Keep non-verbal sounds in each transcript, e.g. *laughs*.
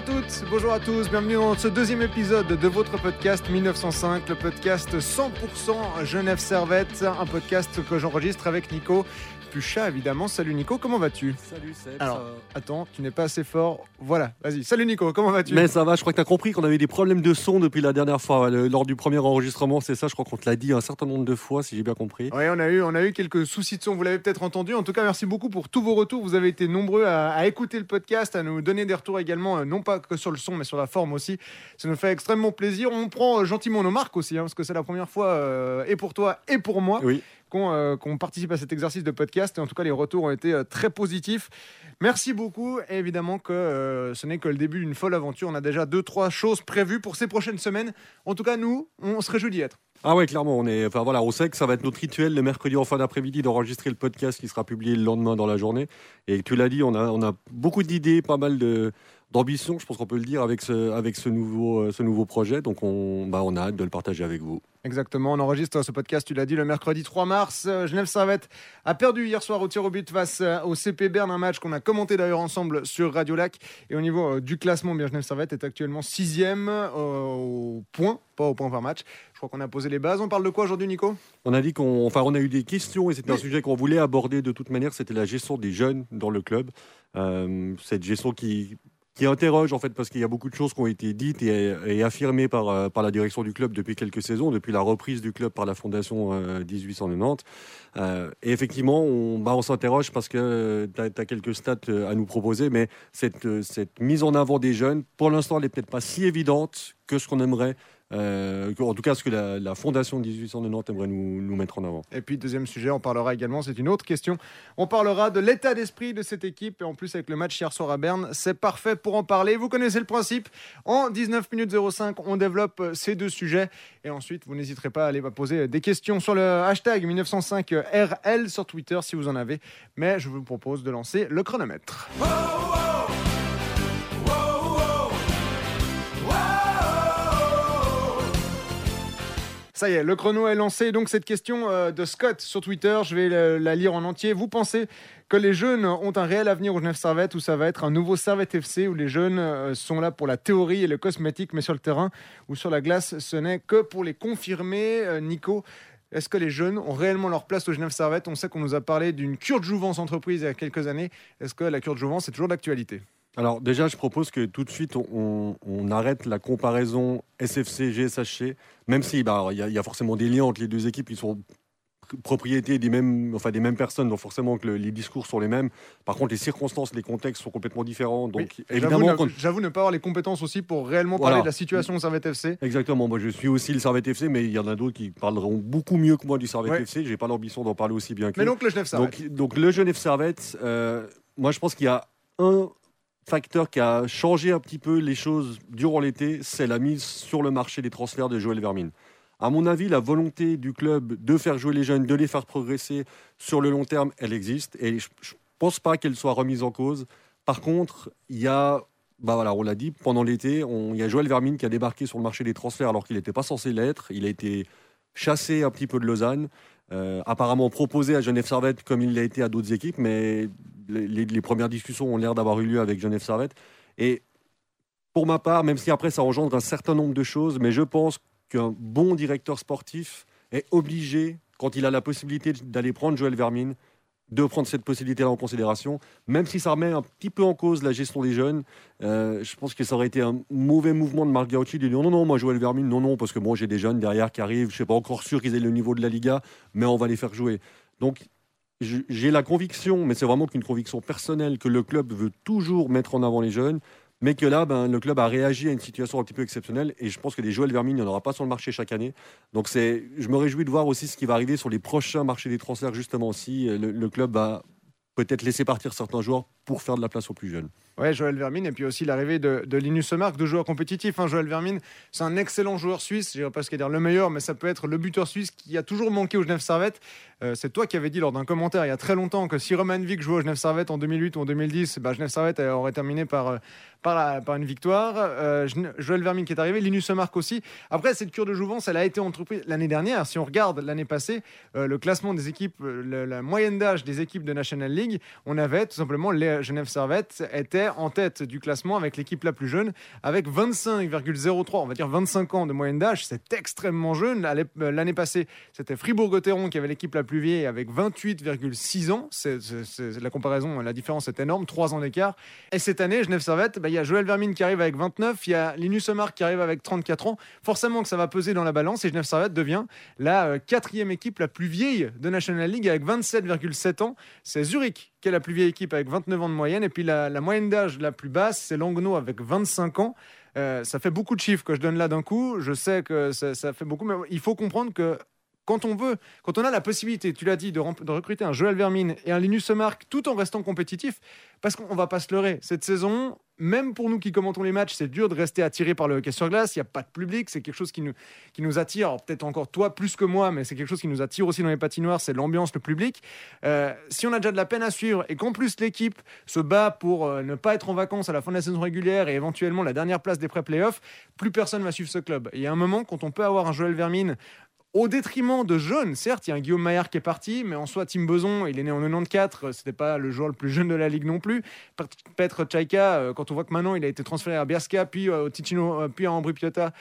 à toutes, bonjour à tous, bienvenue dans ce deuxième épisode de votre podcast 1905, le podcast 100% Genève Servette, un podcast que j'enregistre avec Nico Pucha évidemment. Salut Nico, comment vas-tu Salut Seb. Alors, attends, tu n'es pas assez fort. Voilà, vas-y. Salut Nico, comment vas-tu Mais ça va, je crois que tu as compris qu'on avait des problèmes de son depuis la dernière fois. lors du premier enregistrement, c'est ça, je crois qu'on te l'a dit un certain nombre de fois, si j'ai bien compris. Oui, on a eu, on a eu quelques soucis de son, vous l'avez peut-être entendu. En tout cas, merci beaucoup pour tous vos retours. Vous avez été nombreux à, écouter le podcast, à nous donner des retours également, euh, non pas que sur le son, mais sur la forme aussi. Ça nous fait extrêmement plaisir. On prend euh, gentiment nos marques aussi, hein, parce que c'est la première fois, euh, et pour toi, et pour moi. Oui. Euh, qu'on participe à cet exercice de podcast. Et en tout cas, les retours ont été euh, très positifs. Merci beaucoup. Et évidemment que euh, ce n'est que le début d'une folle aventure. On a déjà deux, trois choses prévues pour ces prochaines semaines. En tout cas, nous, on se réjouit d'y être. Ah ouais, clairement, on est, enfin voilà, on sait que ça va être notre rituel le mercredi en fin d'après-midi d'enregistrer le podcast qui sera publié le lendemain dans la journée. Et tu l'as dit, on a, on a beaucoup d'idées, pas mal de, d'ambition, je pense qu'on peut le dire, avec ce, avec ce, nouveau, euh, ce nouveau projet. Donc on, bah, on a hâte de le partager avec vous. Exactement, on enregistre ce podcast, tu l'as dit, le mercredi 3 mars. Euh, Genève Servette a perdu hier soir au tir au but face euh, au CP Berne, un match qu'on a commenté d'ailleurs ensemble sur Radio Lac. Et au niveau du classement, bien Genève Servette est actuellement sixième au point, pas au point par match. Je crois qu'on a posé les bases. On parle de quoi aujourd'hui, Nico? On a dit qu'on, enfin, on a eu des questions et c'était un sujet qu'on voulait aborder de toute manière. C'était la gestion des jeunes dans le club. cette gestion qui qui interroge en fait parce qu'il y a beaucoup de choses qui ont été dites et, affirmées par, euh, par la direction du club depuis quelques saisons, depuis la reprise du club par la fondation 1890. Euh, euh, et effectivement, on, bah, on s'interroge parce que tu as, quelques stats à nous proposer, mais cette, cette mise en avant des jeunes, pour l'instant, elle n'est peut-être pas si évidente que ce qu'on aimerait euh, en tout cas, ce que la, fondation de 1890 aimerait nous, nous, mettre en avant. Et puis, deuxième sujet, on parlera également, c'est une autre question, on parlera de l'état d'esprit de cette équipe. Et en plus, avec le match hier soir à Berne, c'est parfait pour en parler. Vous connaissez le principe. En 19 minutes 05, on développe ces deux sujets. Et ensuite, vous n'hésiterez pas à aller poser des questions sur le hashtag 1905RL sur Twitter si vous en avez. Mais je vous propose de lancer le chronomètre. Ça y est, le chrono est lancé. Donc cette question euh, de Scott sur Twitter, je vais la, lire en entier. Vous pensez que les jeunes ont un réel avenir au Genève Servette ou ça va être un nouveau Servette FC où les jeunes euh, sont là pour la théorie et le cosmétique, mais sur le terrain ou sur la glace, ce n'est que pour les confirmer. Euh, Nico, est-ce que les jeunes ont réellement leur place au Genève Servette On sait qu'on nous a parlé d'une cure de jouvence entreprise il y a quelques années. Est-ce que la cure de jouvence est toujours d'actualité? Alors déjà, je propose que tout de suite, on, arrête la comparaison SFC-GSHC, même si bah, il y, a forcément des liens entre les deux équipes, ils sont propriétés des mêmes, enfin, des mêmes personnes, donc forcément que les discours sont les mêmes. Par contre, les circonstances, les contextes sont complètement différents. Donc évidemment, j'avoue ne, pas avoir les compétences aussi pour réellement parler de la situation au Servette FC. Exactement. Moi, je suis aussi le Servette FC, mais il y en a d'autres qui parleront beaucoup mieux que moi du Servette FC. J'ai pas l'ambition d'en parler aussi bien que. Mais donc le Genève Servette. Donc, donc le Genève Servette. Euh, moi, je pense qu'il y a un facteur qui a changé un petit peu les choses durant l'été, c'est la mise sur le marché des transferts de Joël Vermine. À mon avis, la volonté du club de faire jouer les jeunes, de les faire progresser sur le long terme, elle existe et je ne pense pas qu'elle soit remise en cause. Par contre, il y a, bah voilà, on l'a dit, pendant l'été, il y a Joël Vermine qui a débarqué sur le marché des transferts alors qu'il n'était pas censé l'être. Il a été chassé un petit peu de Lausanne. Euh, apparemment proposé à Genève Servette comme il l'a été à d'autres équipes, mais les, premières discussions ont l'air d'avoir eu lieu avec Genève Servette. Et pour ma part, même si après ça engendre un certain nombre de choses, mais je pense qu'un bon directeur sportif est obligé, quand il a la possibilité d'aller prendre Joël Vermine, de prendre cette possibilité-là en considération, même si ça remet un petit peu en cause la gestion des jeunes. Euh, je pense que ça aurait été un mauvais mouvement de Marc Gauchi de dire non, non, moi Joël Vermine, non, non, parce que bon, j'ai des jeunes derrière qui arrivent, je ne suis pas encore sûr qu'ils aient le niveau de la Liga, mais on va les faire jouer. Donc j'ai la conviction, mais c'est vraiment qu'une conviction personnelle, que le club veut toujours mettre en avant les jeunes, mais que là, ben, le club a réagi à une situation un petit peu exceptionnelle. Et je pense que des Joël Vermine, il n'y en aura pas sur le marché chaque année. Donc je me réjouis de voir aussi ce qui va arriver sur les prochains marchés des transferts, justement aussi. Le, le club va peut-être laisser partir certains joueurs pour faire de la place aux plus jeunes. Ouais, Joël Vermine, et puis aussi l'arrivée de, de Linus Semark, deux joueurs compétitifs. Hein. Joël Vermine, c'est un excellent joueur suisse, je ne dirais pas ce qu'il dire le meilleur, mais ça peut être le buteur suisse qui a toujours manqué au Genève Servette. Euh, c'est toi qui avais dit lors d'un commentaire il y a très longtemps que si Roman Vic jouait au Genève Servette en 2008 ou en 2010, bah, Genève Servette aurait terminé par, euh, par, une victoire. Euh, Joël Vermine qui est arrivé, Linus Semark aussi. Après, cette cure de jouvence, elle a été entreprise l'année dernière. Si on regarde l'année passée, le classement des équipes, la moyenne d'âge des équipes de National League, on avait tout simplement les Genève Servette étaient en tête du classement avec l'équipe la plus jeune, avec 25,03, on va dire 25 ans de moyenne d'âge. C'est extrêmement jeune. L'année passée, c'était Fribourg-Gotteron qui avait l'équipe la plus vieille avec 28,6 ans. C'est la comparaison, la différence est énorme, 3 ans d'écart. Et cette année, Genève Servette, bah, il y a Joël Vermine qui arrive avec 29, il y a Linus Omar qui arrive avec 34 ans. Forcément que ça va peser dans la balance et Genève Servette devient la euh, quatrième équipe la plus vieille de National League avec 27,7 ans. C'est Zurich qui est la plus vieille équipe avec 29 ans de moyenne. Et puis la, moyenne d'âge la plus basse, c'est Langnau avec 25 ans. Euh, ça fait beaucoup de chiffres que je donne là d'un coup. Je sais que ça, fait beaucoup, mais il faut comprendre que quand on veut, quand on a la possibilité, tu l'as dit, de, recruter un Joël Vermine et un Linus Mark tout en restant compétitif, parce qu'on va pas se leurrer. Cette saison, même pour nous qui commentons les matchs, c'est dur de rester attiré par le hockey sur glace. Il n'y a pas de public, c'est quelque chose qui nous, qui nous attire. Peut-être encore toi plus que moi, mais c'est quelque chose qui nous attire aussi dans les patinoires, c'est l'ambiance, le public. Euh, si on a déjà de la peine à suivre et qu'en plus l'équipe se bat pour euh, ne pas être en vacances à la fin de la saison régulière et éventuellement la dernière place des pré-playoffs, plus personne va suivre ce club. il y a un moment, quand on peut avoir un Joël Vermine au détriment de jeunes. Certes, il y a un Guillaume Maillard qui est parti, mais en soi, Tim Beson, il est né en 94, c'était pas le joueur le plus jeune de la ligue non plus. Petr Tchaïka, euh, quand on voit que maintenant il a été transféré à Berska, puis euh, au Ticino, euh, puis à Ambry Piotta,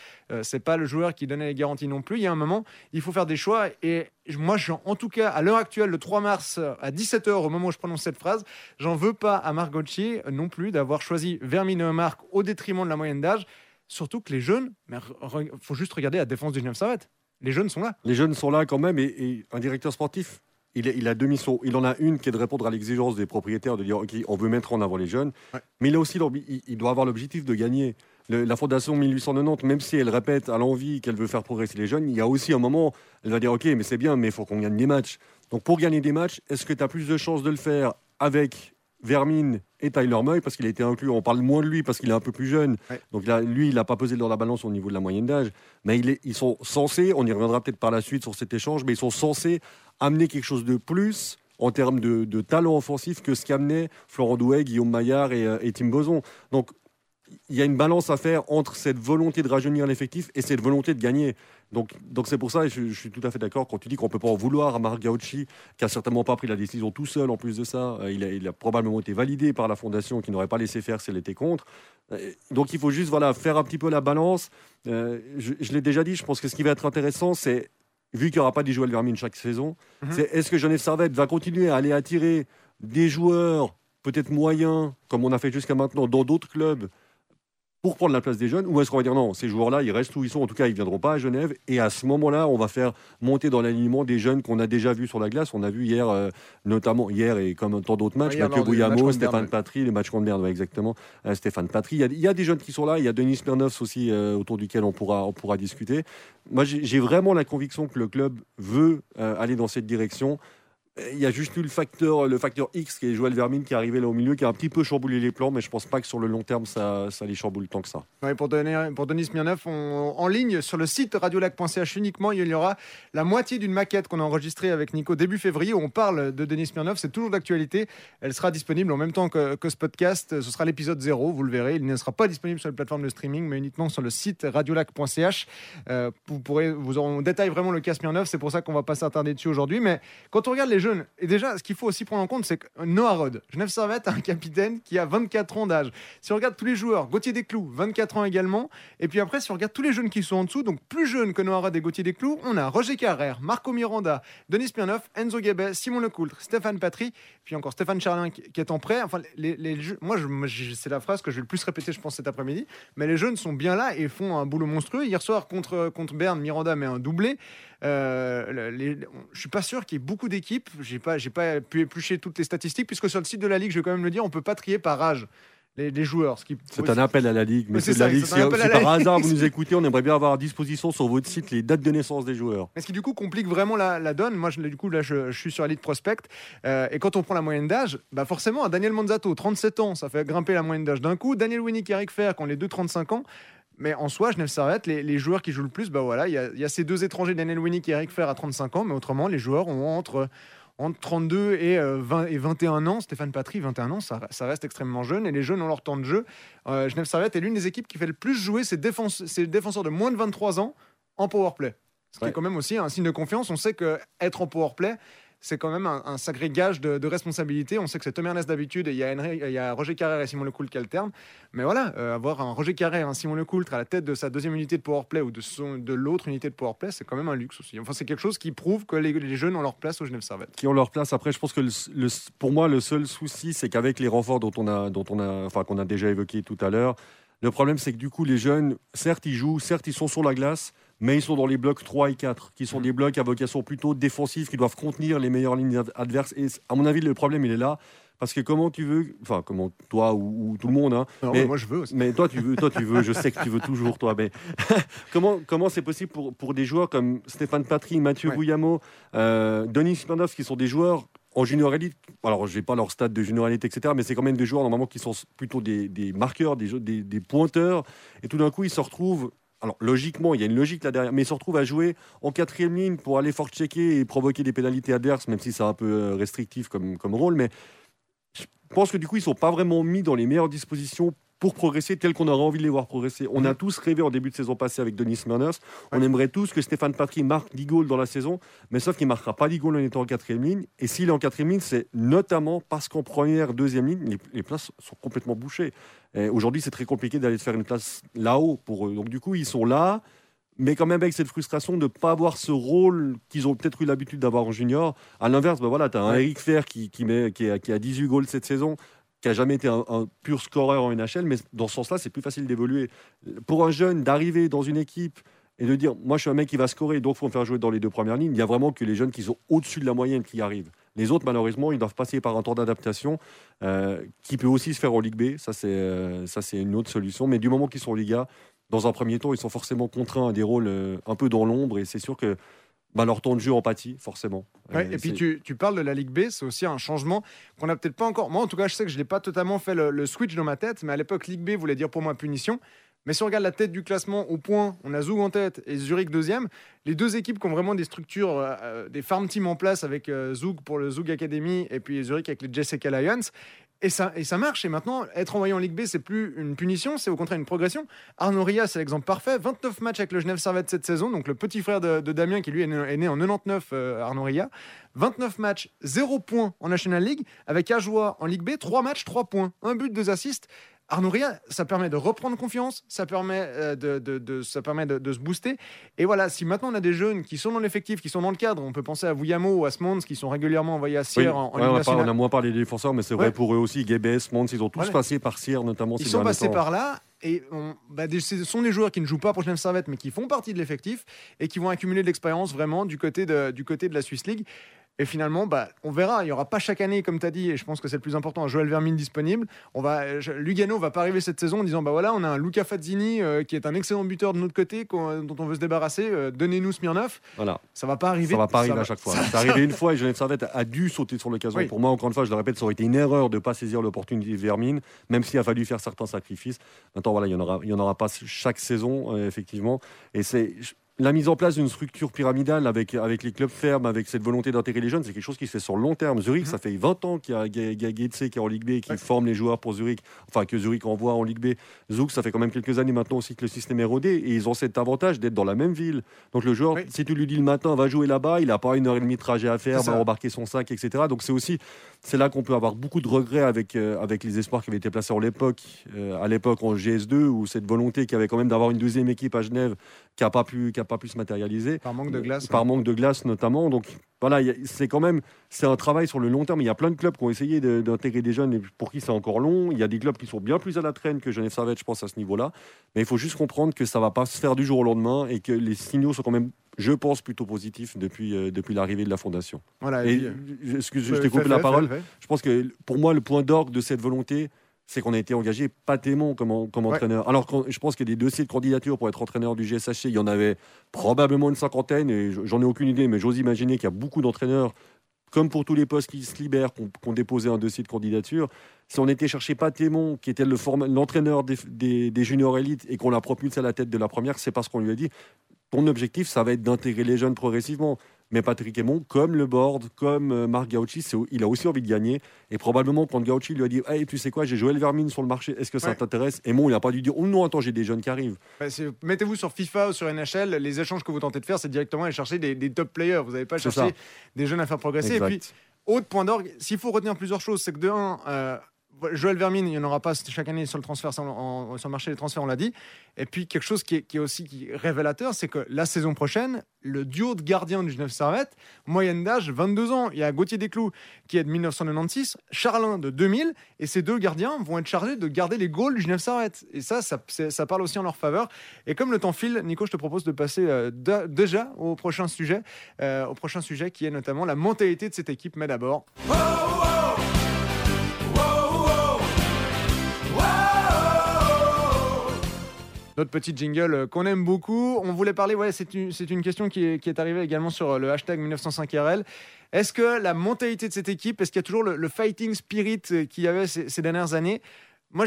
c'est pas le joueur qui donnait les garanties non plus. Il y a un moment, il faut faire des choix. Et moi, en tout cas, à l'heure actuelle, le 3 mars à 17h, au moment où je prononce cette phrase, j'en veux pas à Margocci non plus d'avoir choisi Vermine Marc au détriment de la moyenne d'âge. Surtout que les jeunes, il faut juste regarder la défense du 9 Servette les jeunes sont là. Les jeunes sont là quand même. Et, un directeur sportif, il, il a deux missions. Il en a une qui est de répondre à l'exigence des propriétaires, de dire OK, on veut mettre en avant les jeunes. Mais il, a aussi, il, doit avoir l'objectif de gagner. la Fondation 1890, même si elle répète à l'envie qu'elle veut faire progresser les jeunes, il y a aussi un moment, elle va dire OK, mais c'est bien, mais il faut qu'on gagne des matchs. Donc pour gagner des matchs, est-ce que tu as plus de chances de le faire avec Vermine et Tyler Moy, parce qu'il a été inclus. On parle moins de lui parce qu'il est un peu plus jeune. Donc là, lui, il n'a pas pesé dans la balance au niveau de la moyenne d'âge. Mais il est, ils sont censés, on y reviendra peut-être par la suite sur cet échange, mais ils sont censés amener quelque chose de plus en termes de, talent offensif que ce qu'amenaient Florent Douai, Guillaume Maillard et, euh, et Tim Boson. Donc il y a une balance à faire entre cette volonté de rajeunir l'effectif et cette volonté de gagner. Donc, donc c'est pour ça, et je, suis tout à fait d'accord quand tu dis qu'on ne peut pas en vouloir à Marc Gauchi, qui n'a certainement pas pris la décision tout seul en plus de ça. Euh, il a, probablement été validé par la fondation qui n'aurait pas laissé faire si elle était contre. Euh, donc il faut juste voilà, faire un petit peu la balance. Euh, je, l'ai déjà dit, je pense que ce qui va être intéressant, c'est, vu qu'il n'y aura pas des joueurs Vermine chaque saison, mhm. c'est est-ce que Genève Servette va continuer à aller attirer des joueurs peut-être moyens, comme on a fait jusqu'à maintenant dans d'autres clubs, pour prendre la place des jeunes Ou est-ce qu'on va dire non, ces joueurs-là, ils restent où ils sont, en tout cas, ils ne viendront pas à Genève. Et à ce moment-là, on va faire monter dans l'alignement des jeunes qu'on a déjà vus sur la glace. On a vu hier, euh, notamment hier et comme tant d'autres matchs, Mathieu Bouillamo, Stéphane Patry, les matchs contre Berne, exactement. Euh, Stéphane Patry. Il y, a, des jeunes qui sont là. Il y a Denis Smirnov aussi, euh, autour duquel on pourra, on pourra discuter. Moi, j'ai vraiment la conviction que le club veut aller dans cette direction. Il y a juste eu le facteur, le facteur X qui est Joël Vermine qui est arrivé là au milieu, qui a un petit peu chamboulé les plans, mais je pense pas que sur le long terme ça, ça les chamboule tant que ça. pour, donner, pour Denis Smirnov, en ligne sur le site radiolac.ch uniquement, il y aura la moitié d'une maquette qu'on a enregistrée avec Nico début février où on parle de Denis Smirnov. C'est toujours d'actualité. Elle sera disponible en même temps que, ce podcast. Ce sera l'épisode 0, vous le verrez. Il ne sera pas disponible sur les plateformes de streaming, mais uniquement sur le site radiolac.ch. Euh, vous pourrez, vous on détaille vraiment le cas Smirnov. C'est pour ça qu'on va pas s'attarder dessus aujourd'hui. Mais quand on regarde les et déjà, ce qu'il faut aussi prendre en compte, c'est que Noah Rod, Genève Servette, a un capitaine qui a 24 ans d'âge. Si on regarde tous les joueurs, Gauthier Desclous, 24 ans également. Et puis après, si on regarde tous les jeunes qui sont en dessous, donc plus jeunes que Noah Rod et Gauthier Desclous, on a Roger Carrère, Marco Miranda, Denis Pianoff, Enzo Gabet, Simon Lecoultre, Stéphane Patry, puis encore Stéphane Charlin qui est en prêt. Enfin, moi, c'est la phrase que je vais le plus répéter, je pense, cet après-midi. Mais les jeunes sont bien là et font un boulot monstrueux. Hier soir, contre, contre Berne, Miranda met un doublé. Euh, les, je suis pas sûr qu'il y ait beaucoup d'équipes. J'ai pas, j'ai pas pu éplucher toutes les statistiques puisque sur le site de la ligue, je vais quand même le dire, on peut pas trier par âge. Les, joueurs. C'est un appel à la Ligue. Mais c'est la Ligue. Si, par hasard vous nous *laughs* écoutez, on aimerait bien avoir à disposition sur votre site les dates de naissance des joueurs. Mais ce qui du coup complique vraiment la, donne. Moi, je, du coup, là, je, suis sur la Ligue Prospect. Euh, et quand on prend la moyenne d'âge, bah forcément, Daniel Monzato, 37 ans, ça fait grimper la moyenne d'âge d'un coup. Daniel Winnick et Eric Fer, qui ont les deux 35 ans. Mais en soi, Genève Servette, les, les joueurs qui jouent le plus, bah voilà, il y, a ces deux étrangers, Daniel Winnick et Eric Fer à 35 ans, mais autrement, les joueurs ont entre, entre 32 et, 20, euh, et 21 ans. Stéphane Patry, 21 ans, ça, ça, reste extrêmement jeune, et les jeunes ont leur temps de jeu. Euh, Genève Servette est l'une des équipes qui fait le plus jouer ses, ses défenseurs de moins de 23 ans en power play. Ce qui est quand même aussi un signe de confiance. On sait qu'être en power play, c'est quand même un, sacré gage de, responsabilité. On sait que c'est Tom Ernest d'habitude et il y, a il y a Roger Carrère et Simon Lecoultre qui alternent. Mais voilà, euh, avoir un Roger Carrère et un Simon Lecoultre à la tête de sa deuxième unité de powerplay ou de, de l'autre unité de powerplay, c'est quand même un luxe aussi. Enfin, c'est quelque chose qui prouve que les, jeunes ont leur place au Genève Servette. Qui ont leur place. Après, je pense que pour moi, le seul souci, c'est qu'avec les renforts dont on a, dont on a, enfin, qu'on a déjà évoqué tout à l'heure, le problème, c'est que du coup, les jeunes, certes, ils jouent, certes, ils sont sur la glace, mais ils sont dans les blocs 3 et 4, qui sont mm. des blocs à vocation plutôt défensive, qui doivent contenir les meilleures lignes adverses. Et à mon avis, le problème, il est là. Parce que comment tu veux, enfin comment toi ou, tout le monde, hein, mais, moi je veux aussi. Mais toi tu veux, toi tu veux, je sais que tu veux *laughs* toujours toi. Mais *laughs* comment comment c'est possible pour, pour des joueurs comme Stéphane Patry, Mathieu ouais. euh, Denis Smirnov, qui sont des joueurs en junior elite, alors je n'ai pas leur stade de junior elite, etc., mais c'est quand même des joueurs normalement qui sont plutôt des, des marqueurs, des, des, des, pointeurs, et tout d'un coup ils se retrouvent alors logiquement, il y a une logique là derrière, mais ils se retrouvent à jouer en quatrième ligne pour aller fort checker et provoquer des pénalités adverses, même si c'est un peu euh, restrictif comme, comme rôle. Mais je pense que du coup, ils ne sont pas vraiment mis dans les meilleures dispositions pour progresser tel qu'on aurait envie de les voir progresser. On a mhm. tous rêvé en début de saison passée avec Denis Murners. On aimerait tous que Stéphane Patry marque 10 goals dans la saison, mais sauf qu'il ne marquera pas 10 goals en étant en quatrième ligne. Et s'il est en quatrième ligne, c'est notamment parce qu'en première, deuxième ligne, les, places sont complètement bouchées. Aujourd'hui, c'est très compliqué d'aller faire une place là-haut pour eux. Donc du coup, ils sont là mais quand même avec cette frustration de ne pas avoir ce rôle qu'ils ont peut-être eu l'habitude d'avoir en junior. À l'inverse, ben voilà, tu as un Eric Fer qui, qui, met, qui, a, qui, a, 18 goals cette saison, qui a jamais été un, pur scoreur en NHL, mais dans ce sens-là, c'est plus facile d'évoluer. Pour un jeune, d'arriver dans une équipe et de dire, moi je suis un mec qui va scorer, donc il faut me faire jouer dans les deux premières lignes, il y a vraiment que les jeunes qui sont au-dessus de la moyenne qui arrivent. Les autres, malheureusement, ils doivent passer par un temps d'adaptation euh, qui peut aussi se faire en Ligue B. Ça, c'est euh, une autre solution. Mais du moment qu'ils sont en Liga, dans un premier temps, ils sont forcément contraints à des rôles euh, un peu dans l'ombre. Et c'est sûr que bah, leur temps de jeu empathie, forcément. et puis tu, tu, parles de la Ligue B, c'est aussi un changement qu'on n'a peut-être pas encore. Moi, en tout cas, je sais que je n'ai pas totalement fait le, switch dans ma tête, mais à l'époque, Ligue B voulait dire pour moi punition. Mais si on regarde la tête du classement au point, on a Zoug en tête et Zurich deuxième. Les deux équipes qui ont vraiment des structures, euh, euh, des farm teams en place avec euh, pour le Zoug Academy et puis Zurich avec les Jessica Lions. Et ça, et ça marche. Et maintenant, être envoyé en Ligue B, c'est plus une punition, c'est au contraire une progression. Arnaud Ria, c'est l'exemple parfait. 29 matchs avec le Genève Servette cette saison. Donc le petit frère de, Damien, qui lui est né, en 99, euh, Arnaud Ria. 29 matchs, 0 points en National League. Avec Ajoie en Ligue B, 3 matchs, 3 points. Un but, 2 assists. Arnaud Ria, ça permet de reprendre confiance, ça permet, euh, de, ça permet de, se booster. Et voilà, si maintenant on a des jeunes qui sont dans l'effectif, qui sont dans le cadre, on peut penser à Vuyamo ou à Smons qui sont régulièrement envoyés à Sierre en, on, a on, a moins parlé des défenseurs, mais c'est vrai pour eux aussi. Gebes, Smons, ils ont tous passé par Sierre notamment. Ils sont passés par là. Et bah, ce sont des joueurs qui ne jouent pas pour Genève Servette, mais qui font partie de l'effectif et qui vont accumuler de l'expérience vraiment du côté de, du côté de la Swiss League. Et finalement, bah, on verra. Il n'y aura pas chaque année, comme tu as dit, et je pense que c'est le plus important, un Joël Vermine disponible. On va, Lugano va pas arriver cette saison en disant bah voilà, on a un Luca Fazzini euh, qui est un excellent buteur de notre côté, dont on veut se débarrasser. Euh, donnez-nous Smirnov. Voilà. Ça va pas arriver. Ça va pas arriver à chaque fois. *laughs* C'est arrivé une fois et Genève Servette a dû sauter sur l'occasion. Pour moi, encore une fois, je le répète, ça aurait été une erreur de ne pas saisir l'opportunité de Vermine, même s'il a fallu faire certains sacrifices. Maintenant, voilà, il n'y en, aura, il y en aura pas chaque saison, euh, effectivement. Et c'est la mise en place d'une structure pyramidale avec, avec les clubs fermes, avec cette volonté d'intégrer les jeunes, c'est quelque chose qui se fait sur le long terme. Zurich, mhm. ça fait 20 ans qu'il y a Gaetse qui est en Ligue B, qui forme les joueurs pour Zurich, enfin que Zurich envoie en Ligue B. Zouk, ça fait quand même quelques années maintenant aussi que le système est rodé et ils ont cet avantage d'être dans la même ville. Donc le joueur, si tu lui dis le matin, va jouer là-bas, il n'a pas une heure et demie de trajet à faire, va embarquer son sac, etc. Donc c'est aussi, c'est là qu'on peut avoir beaucoup de regrets avec, euh, avec les espoirs qui avaient été placés en l'époque, euh, à l'époque en GS2, ou cette volonté qu'il y avait quand même d'avoir une deuxième équipe à Genève qui n'a pas, pu, pas pu se matérialiser. Par manque de glace. Par manque de glace notamment. Donc voilà, c'est quand même c'est un travail sur le long terme. Il y a plein de clubs qui ont essayé d'intégrer des jeunes et pour qui c'est encore long. Il y a des clubs qui sont bien plus à la traîne que Genève Servette, je pense, à ce niveau-là. Mais il faut juste comprendre que ça va pas se faire du jour au lendemain et que les signaux sont quand même je pense plutôt positifs depuis, euh, depuis l'arrivée de la fondation. Voilà, et, excuse, je t'ai coupé la parole. Je pense que pour moi, le point d'orgue de cette volonté, c'est qu'on a été engagé patément comme, comme entraîneur. Alors je pense qu'il y a des dossiers de candidature pour être entraîneur du GSHC, il y en avait probablement une cinquantaine, et j'en ai aucune idée, mais j'ose imaginer qu'il y a beaucoup d'entraîneurs, comme pour tous les postes qui se libèrent, qui ont, déposé un dossier de candidature. Si on était chercher Patémon, qui était l'entraîneur des, des, juniors élites, et qu'on l'a propulsé à la tête de la première, c'est parce qu'on lui a dit ton objectif, ça va être d'intégrer les jeunes progressivement. Mais Patrick Aymon, comme le board, comme euh, Marc Gauchi, il a aussi envie de gagner. Et probablement, quand Gauchi lui a dit Hey, tu sais quoi, j'ai Joël Vermine sur le marché, est-ce que ça t'intéresse? Aymon, il n'a pas dû dire Oh non, attends, j'ai des jeunes qui arrivent. Bah, mettez-vous sur FIFA ou sur NHL, les échanges que vous tentez de faire, c'est directement aller chercher des, top players. Vous n'avez pas cherché des jeunes à faire progresser. Et puis, autre point d'orgue, s'il faut retenir plusieurs choses, c'est que de un, euh, Joël Vermine, il n'y en aura pas chaque année sur le transfert, sur le marché des transferts, on l'a dit. Et puis quelque chose qui est, aussi révélateur, c'est que la saison prochaine, le duo de gardiens du Genève Servette, moyenne d'âge 22 ans. Il y a Gauthier Desclous qui est de 1996, Charlin de 2000, et ces deux gardiens vont être chargés de garder les goals du Genève Servette. Et ça, ça, parle aussi en leur faveur. Et comme le temps file, Nico, je te propose de passer euh, déjà au prochain sujet, euh, au prochain sujet qui est notamment la mentalité de cette équipe. Mais d'abord. Notre petit jingle euh, qu'on aime beaucoup. On voulait parler, ouais, c'est une, une, question qui est, qui est, arrivée également sur le hashtag 1905RL. Est-ce que la mentalité de cette équipe, est-ce qu'il y a toujours le, fighting spirit euh, qu'il y avait ces, dernières années? Moi,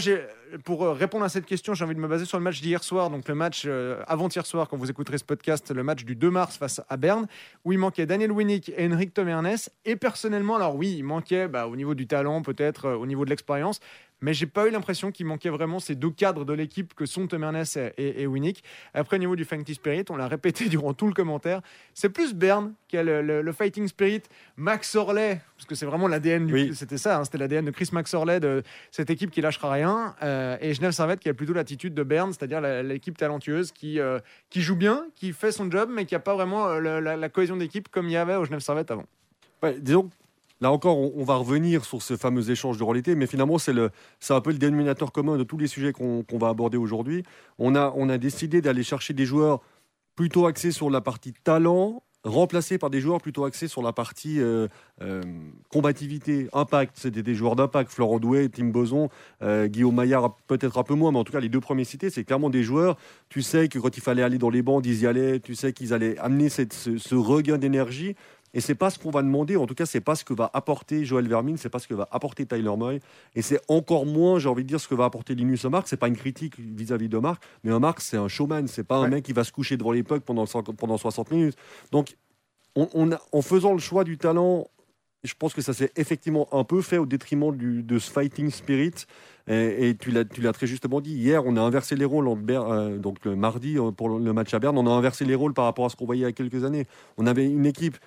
pour euh, répondre à cette question, j'ai envie de me baser sur le match d'hier soir, donc le match avant-hier soir, quand vous écouterez ce podcast, le match du 2 mars face à Berne, où il manquait Daniel Winnick et Henrik Tom Ernest. Et personnellement, alors oui, il manquait bah, au niveau du talent, peut-être au niveau de l'expérience, mais j'ai pas eu l'impression qu'il manquait vraiment ces deux cadres de l'équipe que sont Tom Ernest et, et Winnick. Après, au niveau du fighting spirit, on l'a répété *laughs* durant tout le commentaire, c'est plus Berne qui a le, fighting spirit. Max Orley, parce que c'est vraiment l'ADN, oui. c'était ça, hein, c'était l'ADN de Chris Max Orley, de cette équipe qui lâchera rien. Euh, et Genève Servette qui a plutôt l'attitude de Berne, c'est-à-dire l'équipe talentueuse qui, euh, qui joue bien, qui fait son job, mais qui n'a pas vraiment euh, la, cohésion d'équipe comme il y avait au Genève Servette avant. Ouais, disons Là encore, on, va revenir sur ce fameux échange de rôle mais finalement, c'est un peu le dénominateur commun de tous les sujets qu'on va aborder aujourd'hui. On a, on a décidé d'aller chercher des joueurs plutôt axés sur la partie talent, remplacés par des joueurs plutôt axés sur la partie euh, euh, combativité, impact. C'était des joueurs d'impact, Florent Douet, Tim Boson, euh, Guillaume Maillard, peut-être un peu moins, mais en tout cas, les deux premiers cités, c'est clairement des joueurs. Tu sais que quand il fallait aller dans les bancs, ils y allaient. Tu sais qu'ils allaient amener cette, ce regain d'énergie. Et c'est pas ce qu'on va demander, en tout cas, c'est pas ce que va apporter Joël Vermin, c'est pas ce que va apporter Tyler Moy, et c'est encore moins, j'ai envie de dire, ce que va apporter Linus Marc. C'est pas une critique vis-à-vis de Marc, mais un c'est un showman, c'est pas un mec qui va se coucher devant les pucks pendant, pendant 60 minutes. Donc, on, en faisant le choix du talent, je pense que ça s'est effectivement un peu fait au détriment du, de ce fighting spirit. Et, tu l'as très justement dit. Hier, on a inversé les rôles. Euh, donc le mardi, euh, pour le match à Berne, on a inversé les rôles par rapport à ce qu'on voyait il y a quelques années. On avait une équipe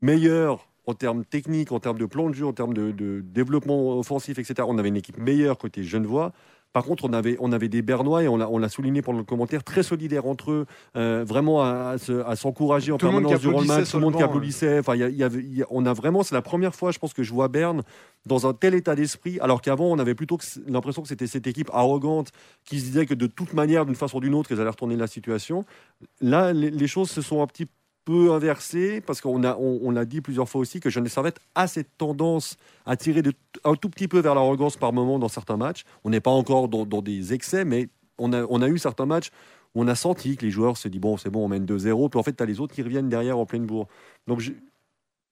meilleur en termes techniques, en termes de plan de jeu, en termes de, développement offensif, etc. On avait une équipe meilleure côté Genevois. Par contre, on avait, on avait des Bernois, et on l'a souligné pendant le commentaire, très solidaires entre eux, euh, vraiment à, s'encourager en permanence durant le match, tout le monde qui applaudissait. Enfin, y y on a vraiment, c'est la première fois, je pense, que je vois Berne dans un tel état d'esprit, alors qu'avant, on avait plutôt l'impression que c'était cette équipe arrogante qui se disait que de toute manière, d'une façon ou d'une autre, ils allaient retourner la situation. Là, les, les choses se sont un petit peu inversé, parce qu'on a, on, l'a dit plusieurs fois aussi, que Jeanne Servette a cette tendance à tirer de, un tout petit peu vers l'arrogance par moment dans certains matchs. On n'est pas encore dans, des excès, mais on a, on a eu certains matchs où on a senti que les joueurs se disent bon, c'est bon, on mène 2-0, puis en fait, tu as les autres qui reviennent derrière en pleine bourre. Donc,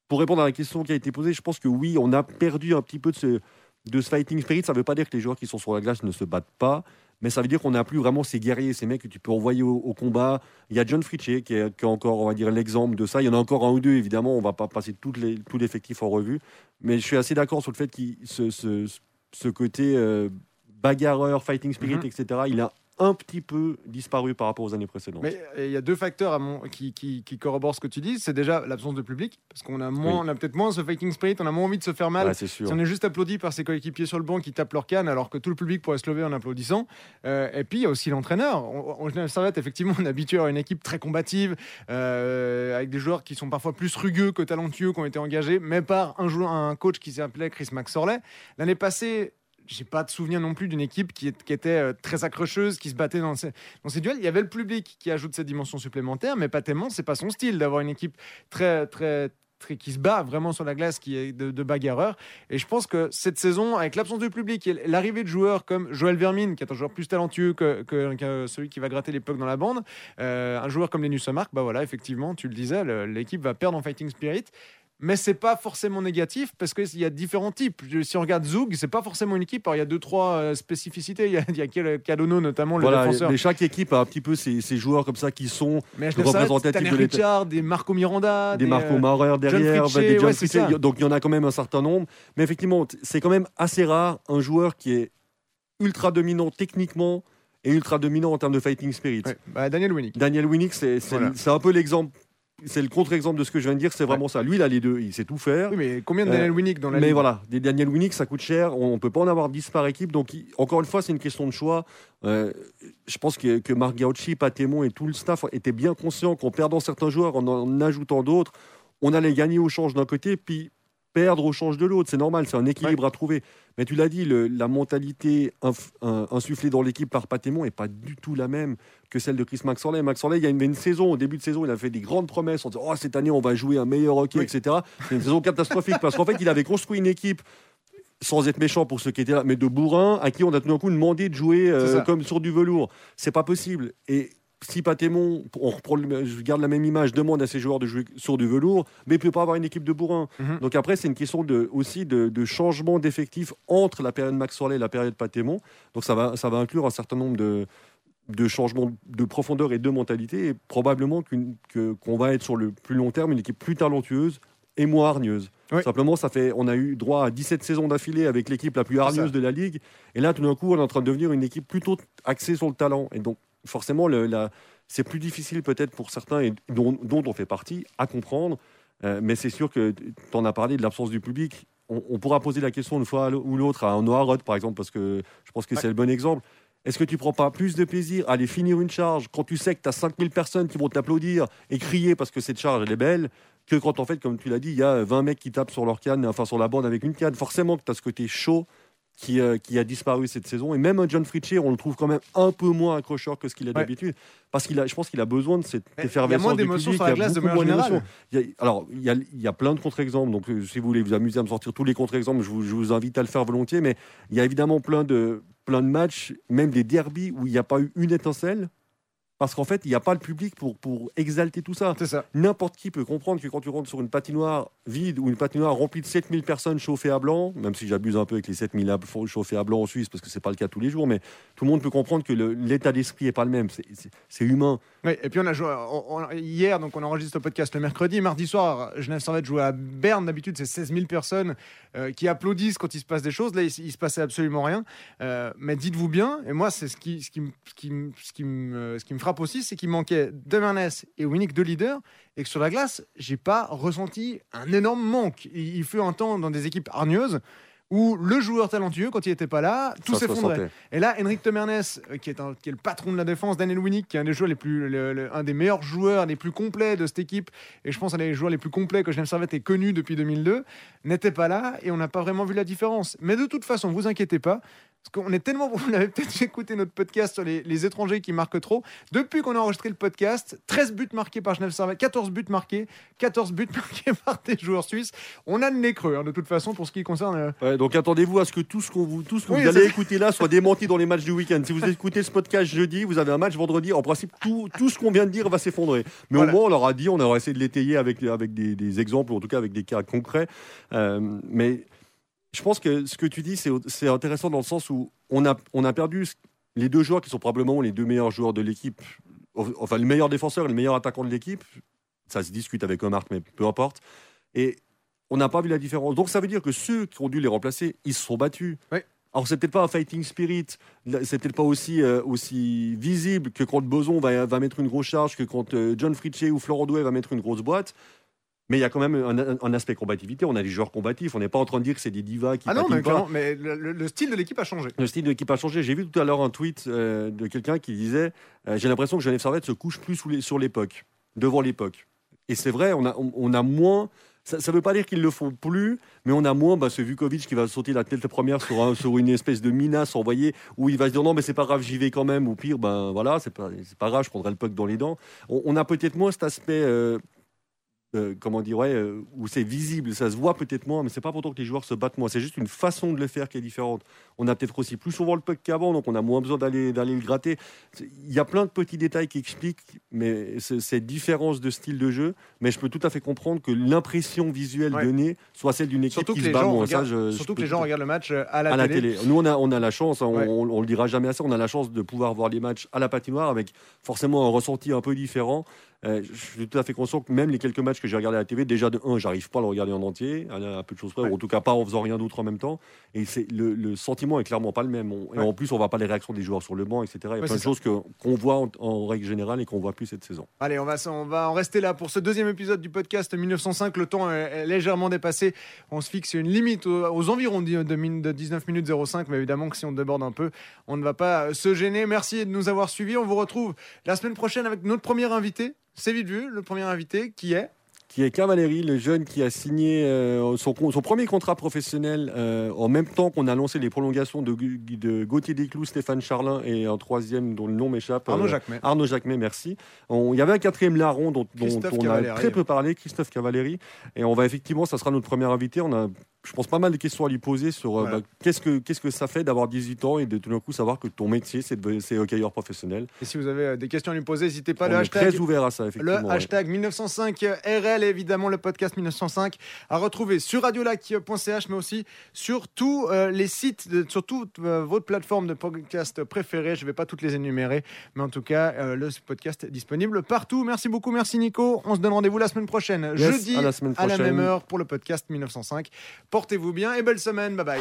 pour répondre à la question qui a été posée, je pense que oui, on a perdu un petit peu de ce, de ce fighting spirit. Ça ne veut pas dire que les joueurs qui sont sur la glace ne se battent pas mais ça veut dire qu'on n'a plus vraiment ces guerriers, ces mecs que tu peux envoyer au, combat. Il y a John Fritchie qui est, encore, on va dire, l'exemple de ça. Il y en a encore un ou deux, évidemment, on ne va pas passer tout l'effectif en revue. Mais je suis assez d'accord sur le fait que ce, ce, côté euh, bagarreur, fighting spirit, mm-hmm. etc., il a un petit peu disparu par rapport aux années précédentes. Mais il y a deux facteurs à mon, qui, qui, corroborent ce que tu dis. C'est déjà l'absence de public, parce qu'on a, moins, on a peut-être moins ce fighting spirit, on a moins envie de se faire mal. si on est juste applaudi par ses coéquipiers sur le banc qui tapent leur canne, alors que tout le public pourrait se lever en applaudissant. Euh, et puis il y a aussi l'entraîneur. On, on, Servette, effectivement, *laughs* on est habitué à une équipe très combative, euh, avec des joueurs qui sont parfois plus rugueux que talentueux, qui ont été engagés, mais par un, joueur, un coach qui s'appelait Chris Max Orley. L'année passée, j'ai pas de souvenir non plus d'une équipe qui, était euh, très accrocheuse, qui se battait dans ces, duels. Il y avait le public qui ajoute cette dimension supplémentaire, mais pas tellement. C'est pas son style d'avoir une équipe très, très, très, qui se bat vraiment sur la glace, qui est de, bagarreur. Et je pense que cette saison, avec l'absence du public et l'arrivée de joueurs comme Joël Vermine, qui est un joueur plus talentueux que, celui qui va gratter les pucks dans la bande, euh, un joueur comme Lenus bah voilà, effectivement, tu le disais, l'équipe va perdre en fighting spirit. Mais c'est pas forcément négatif parce qu'il y a différents types. Si on regarde Zug, c'est pas forcément une équipe. Alors, il y a deux, trois euh, spécificités. *laughs* Il y a, il y a notamment, le Voilà, défenseur. mais chaque équipe a un petit peu ses, ses joueurs comme ça qui sont Mais je représentatif Tanner de Richard, des Marco Miranda, des Marco euh, Maurer derrière, bah, des John ouais, ça. donc il y en a quand même un certain nombre. Mais effectivement, c'est quand même assez rare un joueur qui est ultra dominant techniquement et ultra dominant en termes de fighting spirit. ouais, bah, Daniel Winnick. Daniel Winnick, c'est Voilà. c'est un peu l'exemple, c'est le contre-exemple de ce que je viens de dire, c'est vraiment ça. Lui, il a les deux, il sait tout faire. Oui, mais combien de Euh, Daniel Winnick dans la Mais ligue voilà, des Daniel Winnick, ça coûte cher. On ne peut pas en avoir 10 par équipe. Donc, il- encore une fois, c'est une question de choix. Euh, je pense que, que Marc Patémon et tout le staff étaient bien conscients qu'en perdant certains joueurs, en en ajoutant d'autres, on allait gagner au change d'un côté, puis perdre au change de l'autre. C'est normal, c'est un équilibre à trouver. Mais tu l'as dit, le- la mentalité insufflée dans l'équipe par Patémon n'est pas du tout la même que celle de Chris Maxorley. Maxorley, il y a une, une saison, au début de saison, il a fait des grandes promesses en disant oh, cette année, on va jouer un meilleur hockey, Oui. etc. C'est une saison catastrophique parce qu'en fait, il avait construit une équipe sans être méchant pour ceux qui étaient là, mais de bourrin à qui on a tout d'un coup demandé de jouer euh, comme sur du velours. C'est pas possible. Et si Patémon, on reprend, je garde la même image, demande à ses joueurs de jouer sur du velours, mais il peut pas avoir une équipe de bourrin. Mhm. Donc après, c'est une question de, aussi de, de changement d'effectifs entre la période Max Sorley et la période Patémon. Donc ça va, ça va inclure un certain nombre de, de changements de profondeur et de mentalité, et probablement qu'on va être sur le plus long terme une équipe plus talentueuse et moins hargneuse. Oui. Simplement, ça fait, on a eu droit à 17 saisons d'affilée avec l'équipe la plus hargneuse de la ligue, et là, tout d'un coup, on est en train de devenir une équipe plutôt axée sur le talent. Et donc, forcément, c'est plus difficile peut-être pour certains, et dont, dont on fait partie, à comprendre. Euh, mais c'est sûr que tu en as parlé de l'absence du public. On, on pourra poser la question une fois ou l'autre à un Noah Roth, par exemple, parce que je pense que c'est le bon exemple. Est-ce que tu prends pas plus de plaisir à aller finir une charge quand tu sais que tu as 5000 personnes qui vont t'applaudir et crier parce que cette charge elle est belle que quand en fait, comme tu l'as dit, il y a 20 mecs qui tapent sur leur canne, enfin sur la bande avec une canne? Forcément que tu as ce côté chaud qui, euh, qui a disparu cette saison. Et même un John Fritchie, on le trouve quand même un peu moins accrocheur que ce qu'il a Ouais. d'habitude. Parce qu'il a, je pense qu'il a besoin de cette Mais il y a effervescence moins d'émotions sur la glace de manière générale. Il y a- alors, il y a, il y a plein de contre-exemples. Donc, euh, si vous voulez vous amuser à me sortir tous les contre-exemples, je vous, je vous invite à le faire volontiers. Mais il y a évidemment plein de, plein de matchs, même des derbies, où il n'y a pas eu une étincelle. Parce qu'en fait, il n'y a pas le public pour, pour exalter tout ça. C'est ça. N'importe qui peut comprendre que quand tu rentres sur une patinoire vide ou une patinoire remplie de 7000 personnes chauffées à blanc, même si j'abuse un peu avec les 7000 à- chauffées à blanc en Suisse, parce que c'est pas le cas tous les jours, mais tout le monde peut comprendre que l'état d'esprit est pas le même. C'est- humain. Oui, et puis on a joué on- on- hier, donc on enregistre le podcast le mercredi. Mardi soir, Genève Servette jouait à Berne. D'habitude, c'est 16 000 personnes euh, qui applaudissent quand il se passe des choses. Là, il, il se passait absolument rien. Euh, mais dites-vous bien, et moi, c'est ce qui, ce, qui, ce, qui, me- ce, qui me, ce qui me frappe aussi, c'est qu'il manquait de Mernès et Winnick de leader, et que sur la glace, j'ai pas ressenti un énorme manque. Il, fut un temps dans des équipes hargneuses où le joueur talentueux, quand il n'était pas là, tout s'effondrait. Et là, Henrik Temernes, euh, qui est, un- qui est le patron de la défense, Daniel Winnick, qui est un des joueurs les plus, le- le- un des meilleurs joueurs les plus complets de cette équipe, et je pense un des joueurs les plus complets que Genève Servette ait connu depuis 2002, n'était pas là et on n'a pas vraiment vu la différence. Mais de toute façon, vous inquiétez pas. Parce qu'on est tellement, *laughs* vous l'avez peut-être écouté notre podcast sur les, les étrangers qui marquent trop. Depuis qu'on a enregistré le podcast, 13 buts marqués par Genève Servette, 14 buts marqués, 14 buts *laughs* marqués par des joueurs suisses. On a le nez creux, hein, de toute façon, pour ce qui concerne. euh, Ouais, donc attendez-vous à ce que tout ce, qu'on vous, tout ce que Oui, vous allez écouter là soit démenti dans les matchs du week-end. Si vous écoutez ce podcast jeudi, vous avez un match vendredi. En principe, tout, tout ce qu'on vient de dire va s'effondrer. Mais Voilà. au moins, on leur a dit, on aura essayé de l'étayer avec, avec des, des exemples, ou en tout cas avec des cas concrets. Euh, mais je pense que ce que tu dis, c'est intéressant dans le sens où on a, on a perdu les deux joueurs qui sont probablement les deux meilleurs joueurs de l'équipe. Enfin, le meilleur défenseur et le meilleur attaquant de l'équipe. Ça se discute avec Omar, mais peu importe. Et on n'a pas vu la différence. Donc ça veut dire que ceux qui ont dû les remplacer, ils se sont battus. Alors c'est peut-être pas un fighting spirit, c'est peut-être pas aussi, euh, aussi visible que quand Boson va, va mettre une grosse charge, que quand euh, John Fritchie ou Florent Douai va mettre une grosse boîte. Mais il y a quand même un, un- aspect combativité. On a des joueurs combatifs. On n'est pas en train de dire que c'est des divas qui Ah non, mais, pas. mais le, le- le style de l'équipe a changé. Le style de l'équipe a changé. J'ai vu tout à l'heure un tweet euh, de quelqu'un qui disait euh, J'ai l'impression que Genève Servette se couche plus sous les- sur l'époque, devant l'époque. Et c'est vrai, on a, on, on a moins. Ça ne veut pas dire qu'ils le font plus, mais on a moins bah, ce Vukovic qui va sauter la tête première sur, un- sur une espèce de minace envoyée où il va se dire non, mais c'est pas grave, j'y vais quand même. Ou pire, ben voilà, c'est pas, grave, je prendrai le puck dans les dents. On, on a peut-être moins cet aspect. euh, euh, comment dire, ouais, euh, où c'est visible, ça se voit peut-être moins, mais c'est pas pourtant que les joueurs se battent moins. C'est juste une façon de le faire qui est différente. On a peut-être aussi plus souvent le puck qu'avant, donc on a moins besoin d'aller d'aller le gratter. Il y a plein de petits détails qui expliquent, mais cette différence de style de jeu. Mais je peux tout à fait comprendre que l'impression visuelle donnée soit celle d'une équipe qui se bat moins. surtout que les gens regardent le match à la, télé. Nous, on a, on a la chance, hein, on, on, le dira jamais assez, on a la chance de pouvoir voir les matchs à la patinoire avec forcément un ressenti un peu différent. Euh, je suis tout à fait conscient que même les quelques matchs que j'ai regardés à la TV, déjà de 1, j'arrive pas à le regarder en entier, à peu de choses près, ou en tout cas pas en faisant rien d'autre en même temps. Et c'est le, sentiment est clairement pas le même. et en plus, on voit pas les réactions des joueurs sur le banc, etc. Il y a plein de choses qu'on voit en, règle générale et qu'on voit plus cette saison. Allez, on va, on va en rester là pour ce deuxième épisode du podcast 1905. Le temps est légèrement dépassé. On se fixe une limite aux, environs de, de 19 minutes 05, mais évidemment que si on déborde un peu, on ne va pas se gêner. Merci de nous avoir suivis. On vous retrouve la semaine prochaine avec notre premier invité. C'est vite vu, le premier invité qui est qui est Cavalerie, le jeune qui a signé euh, son, son, premier contrat professionnel euh, en même temps qu'on a lancé les prolongations de, de Gauthier Desclous, Stéphane Charlin et un troisième dont le nom m'échappe. Arnaud euh, Jacquemet. Arnaud Jacquemet, merci. il y avait un quatrième larron dont, dont on a très peu parlé, Christophe Cavalerie. Et on va effectivement, ça sera notre premier invité. On a je pense, pas mal de questions à lui poser sur euh, bah, qu'est-ce, que, qu'est-ce que ça fait d'avoir 18 ans et de tout d'un coup savoir que ton métier, c'est, de, c'est hockeyeur professionnel. Et si vous avez euh, des questions à lui poser, n'hésitez pas. On le est hashtag, très ouvert à ça, effectivement. Le hashtag 1905 RL, évidemment, le podcast 1905 à retrouver sur radiolac.ch, mais aussi sur tous euh, les sites, de, sur toutes votre plateforme de podcast préférée. Je ne vais pas toutes les énumérer, mais en tout cas, le podcast est disponible partout. Merci beaucoup, merci Nico. On se donne rendez-vous la semaine prochaine, jeudi, à la, semaine prochaine. à la même heure pour le podcast 1905. Portez-vous bien et belle semaine. Bye bye.